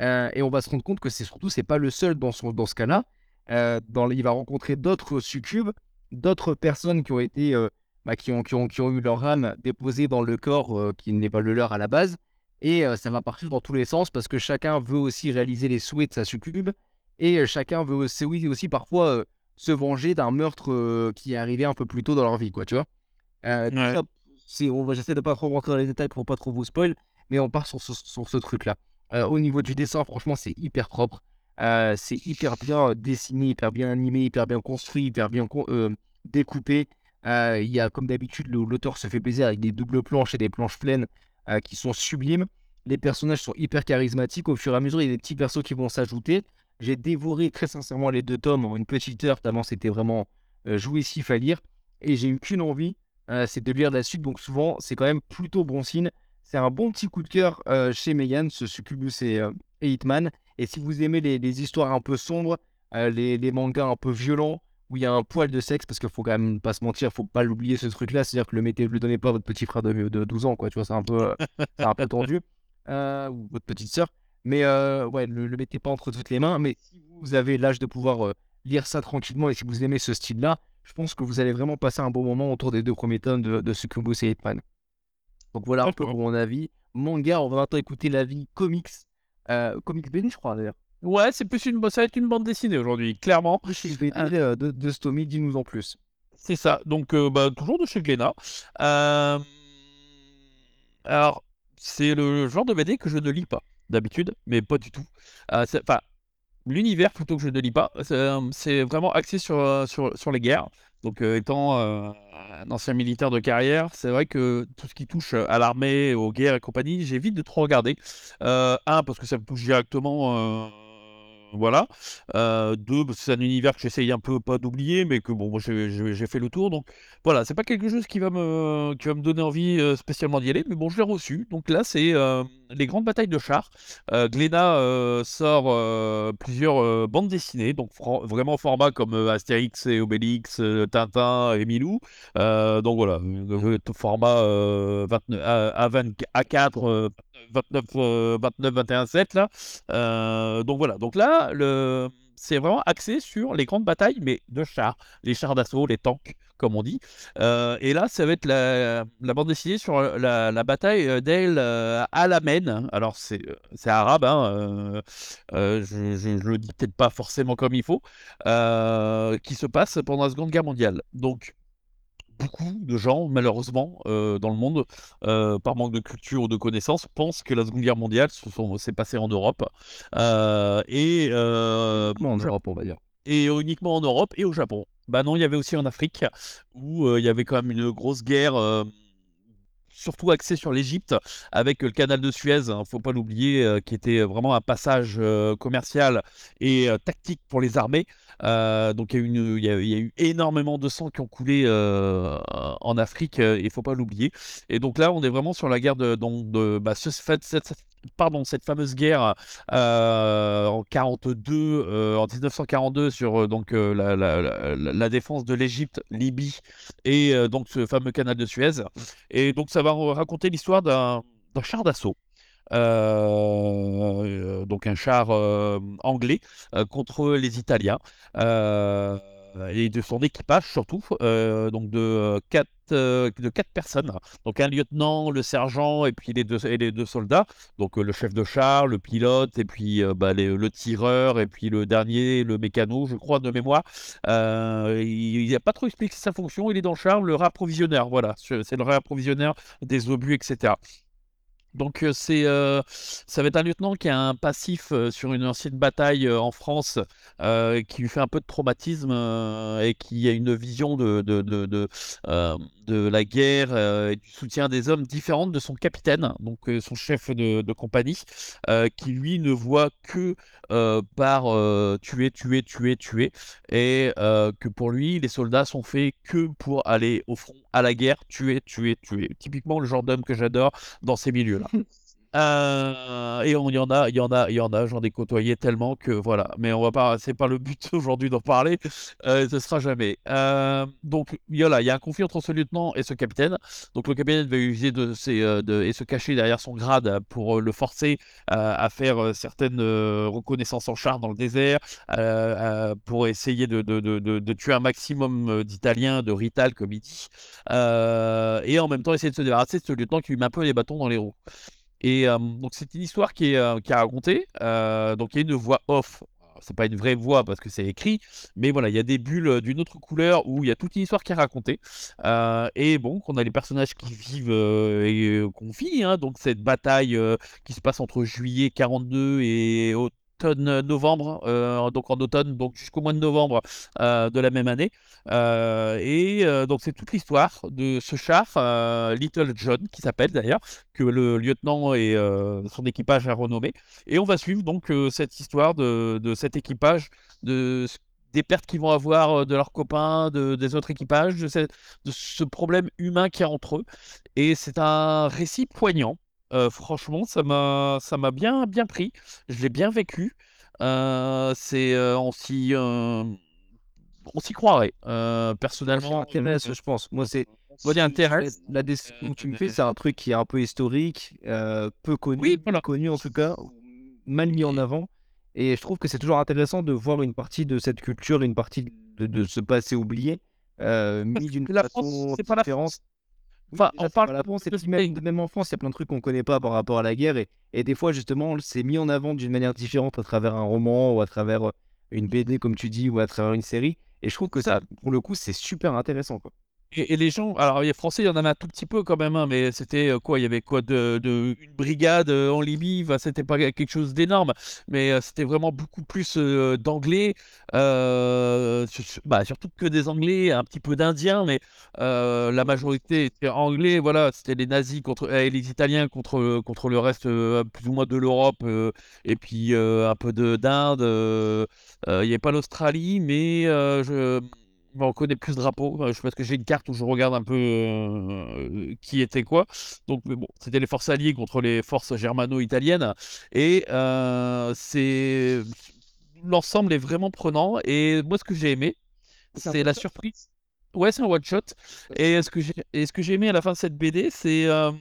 Euh, et on va se rendre compte que c'est surtout, c'est pas le seul dans, son, dans ce cas-là. Euh, dans, il va rencontrer d'autres succubes, d'autres personnes qui ont été, euh, bah, qui, ont, qui, ont, qui, ont, eu leur âme déposée dans le corps qui n'est pas le leur à la base. Et ça va partir dans tous les sens parce que chacun veut aussi réaliser les souhaits de sa succube. Et chacun veut aussi, aussi parfois se venger d'un meurtre qui est arrivé un peu plus tôt dans leur vie, quoi, tu vois. Ouais on j'essaie de pas trop rentrer dans les détails pour pas trop vous spoil, mais on part sur ce, truc-là. Euh, au niveau du dessin, franchement, c'est hyper propre. Euh, c'est hyper bien dessiné, hyper bien animé, hyper bien construit, hyper bien euh, découpé. Il y a, comme d'habitude, l'auteur se fait plaisir avec des doubles planches et des planches pleines qui sont sublimes. Les personnages sont hyper charismatiques. Au fur et à mesure, il y a des petits persos qui vont s'ajouter. J'ai dévoré très sincèrement les deux tomes en une petite heure, tellement c'était vraiment jouissif à lire. Et j'ai eu qu'une envie, c'est de lire la suite. Donc souvent, c'est quand même plutôt bon signe. C'est un bon petit coup de cœur chez Megan, ce Succubus euh, et, Hitman. Et si vous aimez les, histoires un peu sombres, les, mangas un peu violents, où il y a un poil de sexe, parce qu'il faut quand même pas se mentir, faut pas l'oublier ce truc-là, c'est-à-dire que le mettez, le donnez pas à votre petit frère de, 12 ans, quoi, tu vois, c'est un peu, un peu tendu, ou votre petite sœur. Mais ouais, ne le, mettez pas entre toutes les mains. Mais si vous avez l'âge de pouvoir lire ça tranquillement et si vous aimez ce style-là, je pense que vous allez vraiment passer un bon moment autour des deux premiers tomes de, de Succubus et Hitman. Donc voilà un peu pour mon avis. Manga, on va maintenant écouter l'avis comics. Euh, comics BD, je crois d'ailleurs. Ouais, c'est plus une, ça va être une bande dessinée aujourd'hui, clairement. Je vais euh, de, de Stomy, dis-nous en plus. C'est ça, donc euh, bah, toujours de chez Glénat. Alors, c'est le genre de BD que je ne lis pas d'habitude, mais pas du tout. Enfin, l'univers plutôt que je ne lis pas, c'est vraiment axé sur, sur, sur les guerres. Donc, étant un ancien militaire de carrière, c'est vrai que tout ce qui touche à l'armée, aux guerres et compagnie, j'évite de trop regarder. un, parce que ça me touche directement voilà. Euh, deux, c'est un univers que j'essaye un peu pas d'oublier, mais que bon, j'ai fait le tour. Donc voilà, c'est pas quelque chose qui va me, donner envie euh, spécialement d'y aller, mais bon, je l'ai reçu. Donc là, c'est euh, les grandes batailles de chars. Euh, sort plusieurs bandes dessinées, donc vraiment format comme Astérix et Obélix, Tintin et Milou. donc voilà, format 29, à, 4 29, 29, 21, 7 là. donc voilà, donc là, c'est vraiment axé sur les grandes batailles, mais de chars, les chars d'assaut, les tanks, comme on dit. Euh, et là, ça va être la, bande dessinée sur la, bataille d'El Alamein. Alors, c'est arabe, hein, euh, je ne le dis peut-être pas forcément comme il faut, euh, qui se passe pendant la Seconde Guerre mondiale. Donc, beaucoup de gens, malheureusement, dans le monde, par manque de culture ou de connaissances, pensent que la Seconde Guerre mondiale s'est passée en Europe. et en Europe, on va dire. Et uniquement en Europe et au Japon. Bah non, il y avait aussi en Afrique, où il y avait quand même une grosse guerre surtout axé sur l'Égypte avec le canal de Suez, il hein, ne faut pas l'oublier, qui était vraiment un passage commercial et tactique pour les armées. donc il y, a eu énormément de sang qui ont coulé en Afrique, il ne faut pas l'oublier. Et donc là, on est vraiment sur la guerre de, donc, de bah, ce, cette, pardon, cette fameuse guerre euh, en 42, euh, en 1942 sur euh, donc la, la, défense de l'Égypte, Libye et donc ce fameux canal de Suez. Et donc ça va raconter l'histoire d'un char d'assaut. donc un char anglais contre les Italiens et de son équipage surtout, donc de quatre de quatre personnes, donc un lieutenant, le sergent et puis les deux, les deux soldats, donc le chef de char, le pilote et puis bah, le tireur et puis le dernier, le mécano, je crois de mémoire. il n'a pas trop expliqué sa fonction, il est dans le char, le réapprovisionneur, voilà, c'est le réapprovisionneur des obus, etc. Donc c'est, ça va être un lieutenant qui a un passif sur une ancienne bataille en France qui lui fait un peu de traumatisme et qui a une vision de, de, de, de la guerre et du soutien des hommes différente de son capitaine, donc son chef de, compagnie, qui lui ne voit que par tuer, tuer, tuer, tuer, et que pour lui les soldats sont faits que pour aller au front à la guerre, tuer, tuer, tuer. Typiquement le genre d'homme que j'adore dans ces milieux-là. Euh, et on y en a, il y en a, il y en a, j'en ai côtoyé tellement que voilà. Mais on va pas, c'est pas le but aujourd'hui d'en parler, euh, ce sera jamais. Euh, donc a il y a un conflit entre ce lieutenant et ce capitaine. Donc le capitaine va user de ses, de, et se cacher derrière son grade pour le forcer à faire certaines reconnaissances en char dans le désert, pour essayer de, de, de, tuer un maximum d'Italiens, de Rital comme il dit, et en même temps essayer de se débarrasser de ce lieutenant qui lui met un peu les bâtons dans les roues. Et donc c'est une histoire qui est, qui est racontée. donc il y a une voix off. C'est pas une vraie voix parce que c'est écrit, mais voilà, il y a des bulles d'une autre couleur où il y a toute une histoire qui est racontée. et bon, qu'on a les personnages qui vivent et qu'on vit. Hein, donc cette bataille qui se passe entre juillet 42 et novembre, euh, donc en automne, donc jusqu'au mois de novembre euh, de la même année. Euh, et donc c'est toute l'histoire de ce char, Little John, qui s'appelle d'ailleurs, que le lieutenant et son équipage a renommé. Et on va suivre donc cette histoire de, de, cet équipage, de des pertes qu'ils vont avoir de leurs copains, de, des autres équipages, de, de ce problème humain qu'il y a entre eux. Et c'est un récit poignant franchement, ça m'a ça m'a bien bien pris. Je l'ai bien vécu. c'est on s'y on s'y croirait. personnellement, intéresse, je pense. Moi, c'est moi. La description que tu me fais, c'est un truc qui est un peu historique, peu connu, oui, connu en tout cas. mal mis en avant. Et je trouve que c'est toujours intéressant de voir une partie de cette culture, une partie de, de ce passé oublié, euh, mis d'une la France, façon c'est pas la différente. France. Enfin, déjà, on parle pas la France, et même, même en France, il y a plein de trucs qu'on connaît pas par rapport à la guerre. Et, et des fois, justement, c'est mis en avant d'une manière différente à travers un roman ou à travers euh, une BD, comme tu dis, ou à travers une série. Et je trouve que ça, pour le coup, c'est super intéressant. Quoi. Et, les gens, alors les Français, il y en avait un tout petit peu quand même, hein, mais c'était euh, quoi? Il y avait quoi de, de- une brigade euh, en Libye, c'était pas quelque chose d'énorme, mais euh, c'était vraiment beaucoup plus d'Anglais, bah, surtout que des Anglais, un petit peu d'Indiens, mais la majorité était Anglais. Voilà, c'était les nazis contre et les Italiens contre contre le reste plus ou moins de l'Europe et puis un peu de d'Inde. il n'y avait pas l'Australie, mais je on connaît plus ce drapeau, euh, je parce que j'ai une carte où je regarde un peu euh, qui était quoi. Donc, mais bon, c'était les forces alliées contre les forces germano-italiennes. Et euh, c'est l'ensemble est vraiment prenant. Et moi, ce que j'ai aimé, C'est la surprise. Ouais, c'est un one shot. Et ce que j'ai et ce que j'ai aimé à la fin de cette BD, c'est euh,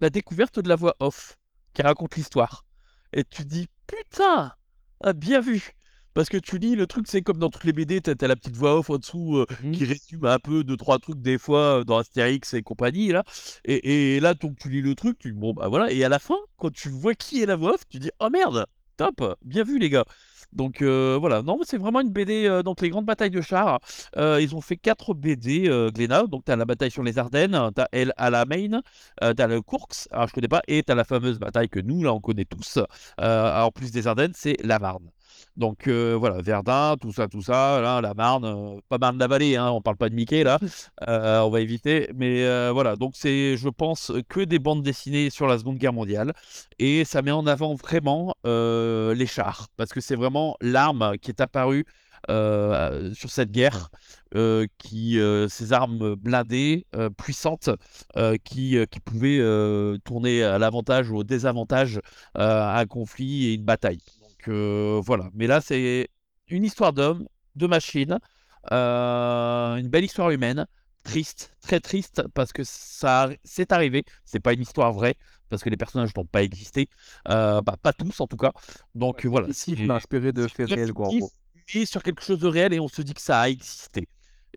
la découverte de la voix off qui raconte l'histoire. Et tu te dis, putain, ah, bien vu. Parce que tu lis le truc, c'est comme dans toutes les BD, t'as as la petite voix off en dessous euh, Mhm. qui résume un peu deux, trois trucs des fois euh, dans Astérix et compagnie. Là. Et, et là, donc, tu lis le truc, tu dis, bon, bah voilà. Et à la fin, quand tu vois qui est la voix off, tu dis, oh merde, top, bien vu les gars. Donc euh, voilà, non, c'est vraiment une BD, euh, donc les grandes batailles de chars. Euh, ils ont fait quatre BD, Glénat. Donc tu as la bataille sur les Ardennes, tu as El Alamein, euh, tu as le Courx, alors je connais pas, et tu as la fameuse bataille que nous, là, on connaît tous. En plus des Ardennes, c'est la Marne. Donc euh, voilà, Verdun, tout ça, tout ça, là, la Marne, euh, pas Marne-la-Vallée, hein, on parle pas de Mickey là, euh, on va éviter. Mais voilà, donc c'est, je pense, que des bandes dessinées sur la Seconde Guerre mondiale. Et ça met en avant vraiment les chars, parce que c'est vraiment l'arme qui est apparue euh, sur cette guerre, euh, qui, euh, ces armes blindées, puissantes, qui, qui pouvaient tourner à l'avantage ou au désavantage un conflit et une bataille. Donc euh, voilà, mais là c'est une histoire d'homme, de machine, euh, une belle histoire humaine, triste, très triste, parce que ça c'est arrivé, c'est pas une histoire vraie, parce que les personnages n'ont pas existé, euh, bah, pas tous en tout cas. Donc Ouais, voilà, mais inspiré de faits réels, quoi, en fictif, gros. mais sur quelque chose de réel et on se dit que ça a existé.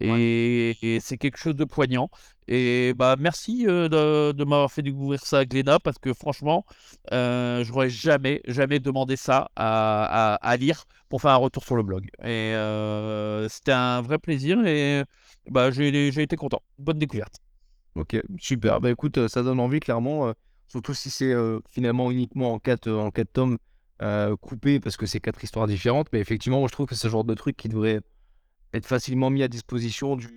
Ouais. Et, c'est quelque chose de poignant. Et bah merci euh, de, de m'avoir fait découvrir ça à Glénat parce que franchement, euh, je n'aurais jamais, jamais demandé ça à, à- à lire pour faire un retour sur le blog. Et euh, c'était un vrai plaisir et bah, j'ai j'ai été content. Bonne découverte. Ok, super. Bah écoute, euh, ça donne envie, clairement. euh, surtout si c'est finalement uniquement en quatre, euh, en quatre tomes coupés, parce que c'est quatre histoires différentes. Mais effectivement, moi, je trouve que c'est ce genre de truc qui devrait être facilement mis à disposition du,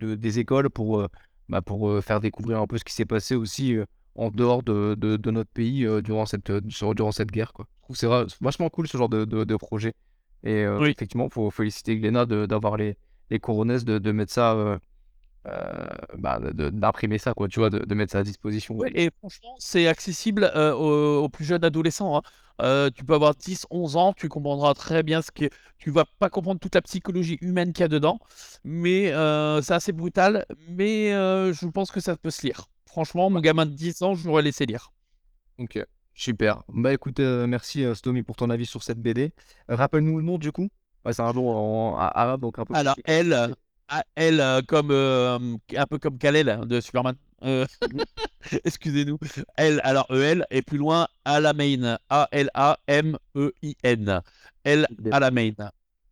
de- des écoles pour, euh, bah, pour euh, faire découvrir un peu ce qui s'est passé aussi euh, en dehors de, de- de notre pays durant cette, durant cette guerre, quoi. Je trouve que c'est vachement cool ce genre de, projet. Et Oui. effectivement, il faut féliciter Glénat d'avoir les, les coronets, de, de mettre ça, bah, de- d'imprimer ça, quoi, tu vois, de, de mettre ça à disposition. Ouais, et franchement, c'est accessible euh, aux, aux plus jeunes adolescents. hein. Euh, tu peux avoir 10, 11 ans, tu comprendras très bien ce qui est... Tu vas pas comprendre toute la psychologie humaine qu'il y a dedans, mais euh, c'est assez brutal, mais euh, je pense que ça peut se lire. Franchement, mon gamin de 10 ans, je l'aurais laissé lire. Ok, super. Bah écoute, euh, merci euh, Stomy pour ton avis sur cette BD. Euh, Rappelle-nous le nom du coup? Ouais, c'est un nom en, arabe, donc un peu Alors, elle, euh, elle euh, comme, euh, un peu comme Kal-El hein, de Superman. Euh, Excusez-nous. Elle, alors EL, et plus loin, Alamein. A-L-A-M-E-I-N. Elle, Alamein.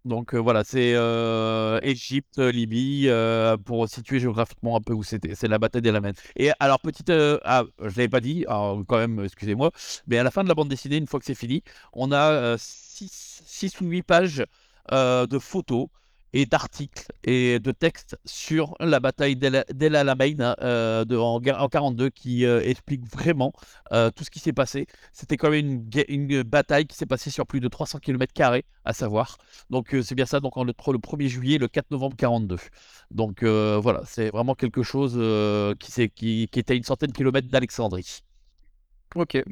Donc euh, voilà, c'est euh, Égypte, Libye, euh, pour situer géographiquement un peu où c'était. C'est la bataille d'Alamein. Et alors, petite. ah, je ne l'avais pas dit, alors, quand même, excusez-moi. Mais à la fin de la bande dessinée, une fois que c'est fini, on a 6 ou 8 pages de photos et d'articles et de textes sur la bataille d'El Alamein euh, en, en 42 qui euh, explique vraiment euh, tout ce qui s'est passé. C'était quand même une, bataille qui s'est passée sur plus de 300 km à savoir. Donc euh, c'est bien ça, donc le 1er juillet et le 4 novembre 42. Donc voilà, c'est vraiment quelque chose qui, était à une centaine de kilomètres d'Alexandrie. Ok,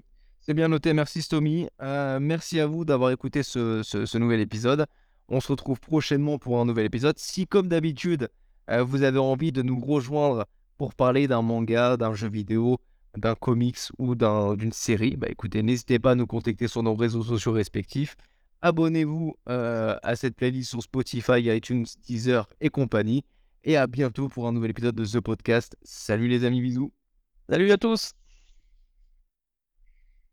c'est bien noté. Merci Stomy. Merci à vous d'avoir écouté ce nouvel épisode. On se retrouve prochainement pour un nouvel épisode. Si, comme d'habitude, euh, vous avez envie de nous rejoindre pour parler d'un manga, d'un jeu vidéo, d'un comics ou d'une série, bah écoutez, n'hésitez pas à nous contacter sur nos réseaux sociaux respectifs. Abonnez-vous euh, à cette playlist sur Spotify, iTunes, Deezer et compagnie. Et à bientôt pour un nouvel épisode de The Podcast. Salut les amis, bisous. Salut à tous.